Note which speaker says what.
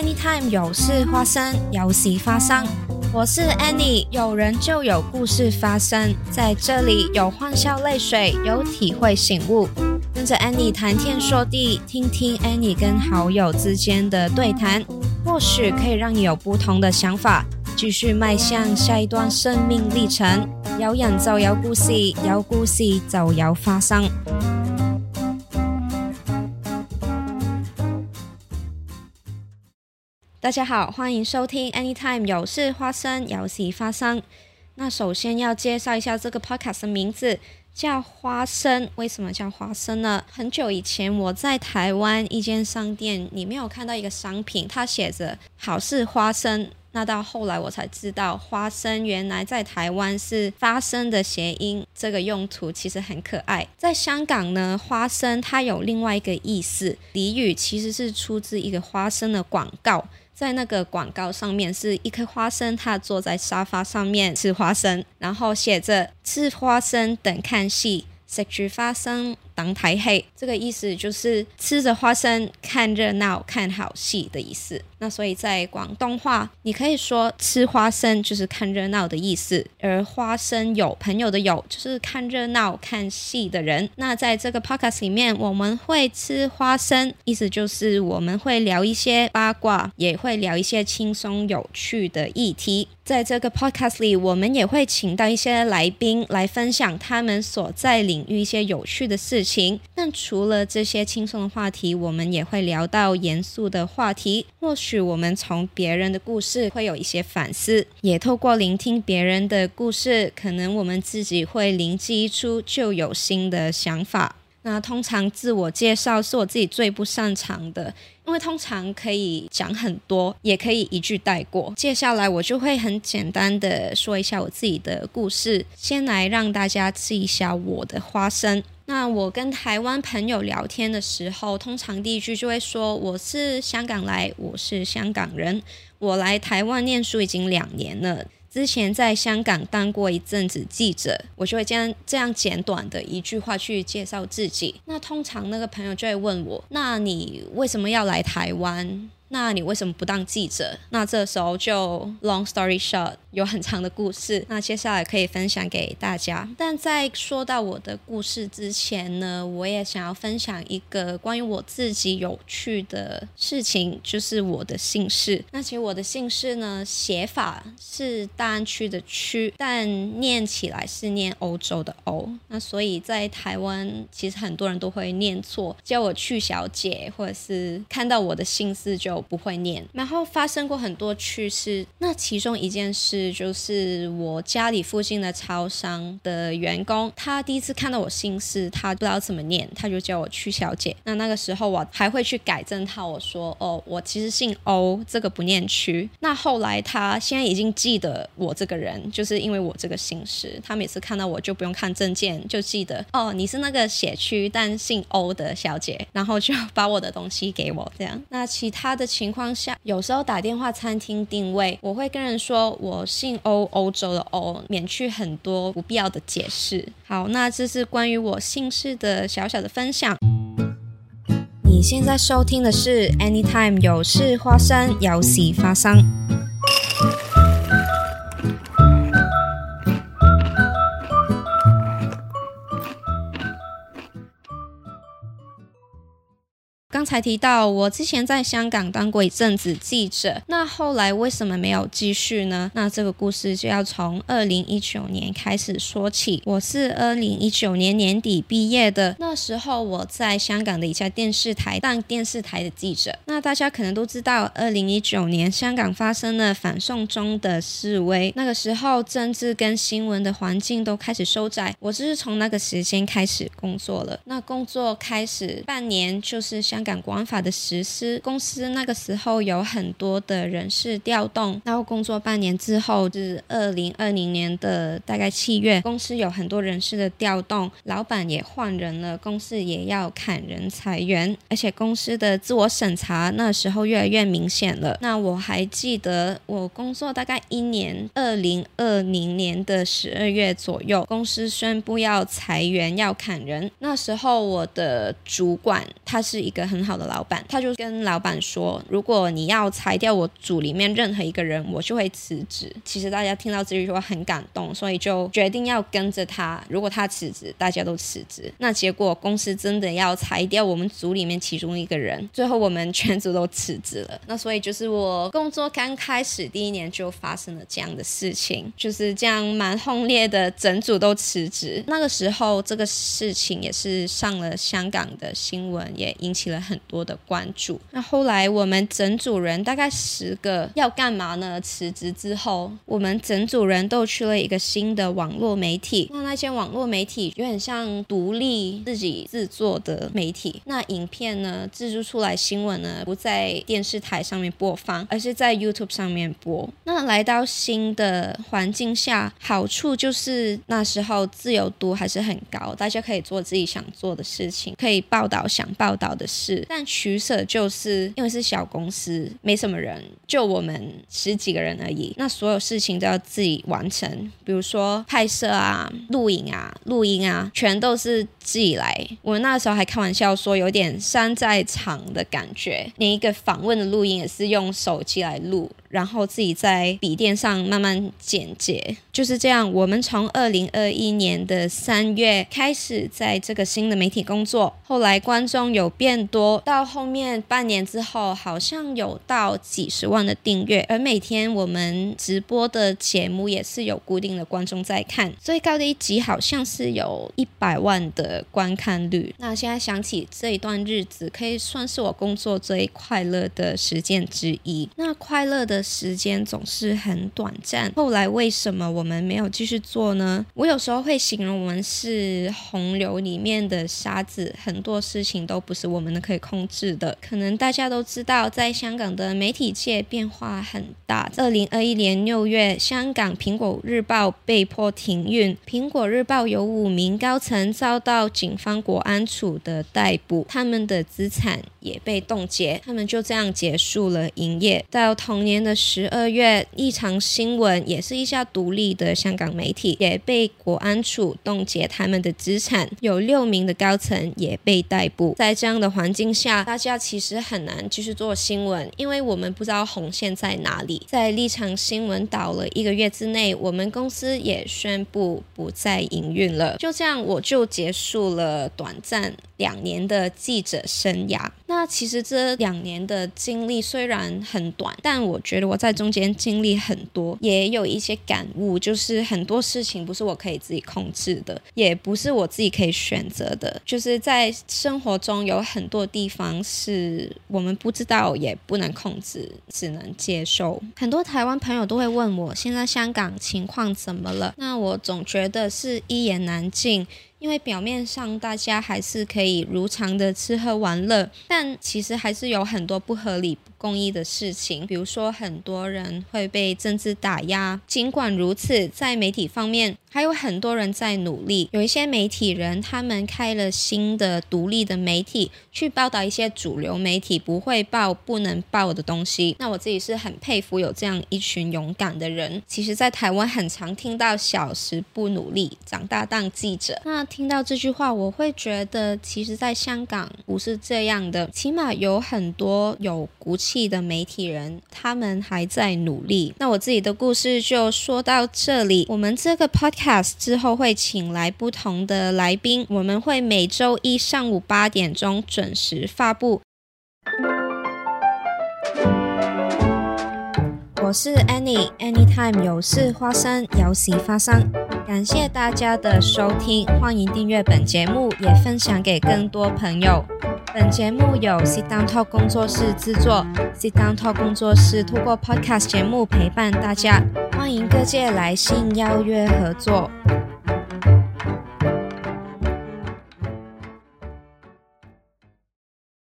Speaker 1: Anytime 有事发生，有事发生。我是 Annie，有人就有故事发生，在这里有欢笑泪水，有体会醒悟。跟着 Annie 谈天说地，听听 Annie 跟好友之间的对谈，或许可以让你有不同的想法，继续迈向下一段生命历程。有人就有故事，有故事就有发生。大家好，欢迎收听 Anytime 有事发生，有事发生。那首先要介绍一下这个 podcast 的名字，叫花生。为什么叫花生呢？很久以前我在台湾一间商店里面有看到一个商品，它写着“好事花生”。那到后来我才知道，花生原来在台湾是发生的谐音，这个用途其实很可爱。在香港呢，花生它有另外一个意思，俚语其实是出自一个花生的广告。在那个广告上面是一颗花生，他坐在沙发上面吃花生，然后写着“吃花生等看戏，食住花生。当台黑”。这个意思就是吃着花生看热闹、看好戏的意思。那所以在广东话，你可以说吃花生就是看热闹的意思，而花生有朋友的友就是看热闹看戏的人。那在这个 podcast 里面，我们会吃花生，意思就是我们会聊一些八卦，也会聊一些轻松有趣的议题。在这个 podcast 里，我们也会请到一些来宾来分享他们所在领域一些有趣的事情。情但除了这些轻松的话题，我们也会聊到严肃的话题，或许。我们从别人的故事会有一些反思，也透过聆听别人的故事，可能我们自己会灵机一出，就有新的想法。那通常自我介绍是我自己最不擅长的，因为通常可以讲很多，也可以一句带过。接下来我就会很简单的说一下我自己的故事，先来让大家吃一下我的花生。那我跟台湾朋友聊天的时候，通常第一句就会说：“我是香港来，我是香港人，我来台湾念书已经两年了，之前在香港当过一阵子记者。”我就会这样这样简短的一句话去介绍自己。那通常那个朋友就会问我：“那你为什么要来台湾？那你为什么不当记者？”那这时候就 long story short。有很长的故事，那接下来可以分享给大家。但在说到我的故事之前呢，我也想要分享一个关于我自己有趣的事情，就是我的姓氏。那其实我的姓氏呢，写法是大安区的区，但念起来是念欧洲的欧。那所以在台湾，其实很多人都会念错，叫我去小姐，或者是看到我的姓氏就我不会念。然后发生过很多趣事，那其中一件事。就是我家里附近的超商的员工，他第一次看到我姓氏，他不知道怎么念，他就叫我曲小姐。那那个时候我还会去改正他，我说哦，我其实姓欧，这个不念曲。那后来他现在已经记得我这个人，就是因为我这个姓氏，他每次看到我就不用看证件，就记得哦，你是那个写区但姓欧的小姐，然后就把我的东西给我这样。那其他的情况下，有时候打电话餐厅定位，我会跟人说我。姓欧，欧洲的欧，免去很多不必要的解释。好，那这是关于我姓氏的小小的分享。你现在收听的是 Anytime 有事发生，有事发生。才提到我之前在香港当过一阵子记者，那后来为什么没有继续呢？那这个故事就要从二零一九年开始说起。我是二零一九年年底毕业的，那时候我在香港的一家电视台当电视台的记者。那大家可能都知道，二零一九年香港发生了反送中的示威，那个时候政治跟新闻的环境都开始收窄。我就是从那个时间开始工作了。那工作开始半年，就是香。港国安法的实施，公司那个时候有很多的人事调动，然后工作半年之后，是二零二零年的大概七月，公司有很多人事的调动，老板也换人了，公司也要砍人裁员，而且公司的自我审查那时候越来越明显了。那我还记得我工作大概一年，二零二零年的十二月左右，公司宣布要裁员要砍人，那时候我的主管他是一个很好的老板，他就跟老板说，如果你要裁掉我组里面任何一个人，我就会辞职。其实大家听到这句话很感动，所以就决定要跟着他。如果他辞职，大家都辞职。那结果公司真的要裁掉我们组里面其中一个人，最后我们全组都辞职了。那所以就是我工作刚开始第一年就发生了这样的事情，就是这样蛮轰烈的，整组都辞职。那个时候这个事情也是上了香港的新闻，也引起了很多的关注。那后来我们整组人大概十个要干嘛呢？辞职之后，我们整组人都去了一个新的网络媒体。那那些网络媒体有点像独立自己制作的媒体。那影片呢，制作出来新闻呢，不在电视台上面播放，而是在 YouTube 上面播。那来到新的环境下，好处就是那时候自由度还是很高，大家可以做自己想做的事情，可以报道想报报道的事。但取舍就是因为是小公司，没什么人，就我们十几个人而已。那所有事情都要自己完成，比如说拍摄啊、录影啊、录音啊，全都是自己来。我那时候还开玩笑说，有点山在场的感觉，连一个访问的录音也是用手机来录。然后自己在笔电上慢慢剪接，就是这样。我们从二零二一年的三月开始在这个新的媒体工作，后来观众有变多，到后面半年之后，好像有到几十万的订阅，而每天我们直播的节目也是有固定的观众在看，最高的一集好像是有一百万的观看率。那现在想起这一段日子，可以算是我工作最快乐的时间之一。那快乐的。时间总是很短暂。后来为什么我们没有继续做呢？我有时候会形容我们是洪流里面的沙子，很多事情都不是我们能可以控制的。可能大家都知道，在香港的媒体界变化很大。二零二一年六月，香港苹果日报被迫停运，苹果日报有五名高层遭到警方国安处的逮捕，他们的资产也被冻结，他们就这样结束了营业。到同年的。十二月，一场新闻也是一家独立的香港媒体，也被国安处冻结他们的资产，有六名的高层也被逮捕。在这样的环境下，大家其实很难继续做新闻，因为我们不知道红线在哪里。在立场新闻倒了一个月之内，我们公司也宣布不再营运了。就这样，我就结束了短暂两年的记者生涯。那其实这两年的经历虽然很短，但我觉我在中间经历很多，也有一些感悟，就是很多事情不是我可以自己控制的，也不是我自己可以选择的。就是在生活中有很多地方是我们不知道，也不能控制，只能接受。很多台湾朋友都会问我，现在香港情况怎么了？那我总觉得是一言难尽。因为表面上大家还是可以如常的吃喝玩乐，但其实还是有很多不合理、公益的事情。比如说，很多人会被政治打压。尽管如此，在媒体方面，还有很多人在努力。有一些媒体人，他们开了新的独立的媒体，去报道一些主流媒体不会报、不能报的东西。那我自己是很佩服有这样一群勇敢的人。其实，在台湾很常听到“小时不努力，长大当记者”。那听到这句话，我会觉得，其实，在香港不是这样的。起码有很多有骨的媒体人，他们还在努力。那我自己的故事就说到这里。我们这个 podcast 之后会请来不同的来宾，我们会每周一上午八点钟准时发布。我是 Annie，Anytime 有事发生，有喜发生。感谢大家的收听，欢迎订阅本节目，也分享给更多朋友。本节目由 Sit Down Talk 工作室制作，Sit Down Talk 工作室通过 Podcast 节目陪伴大家，欢迎各界来信邀约合作。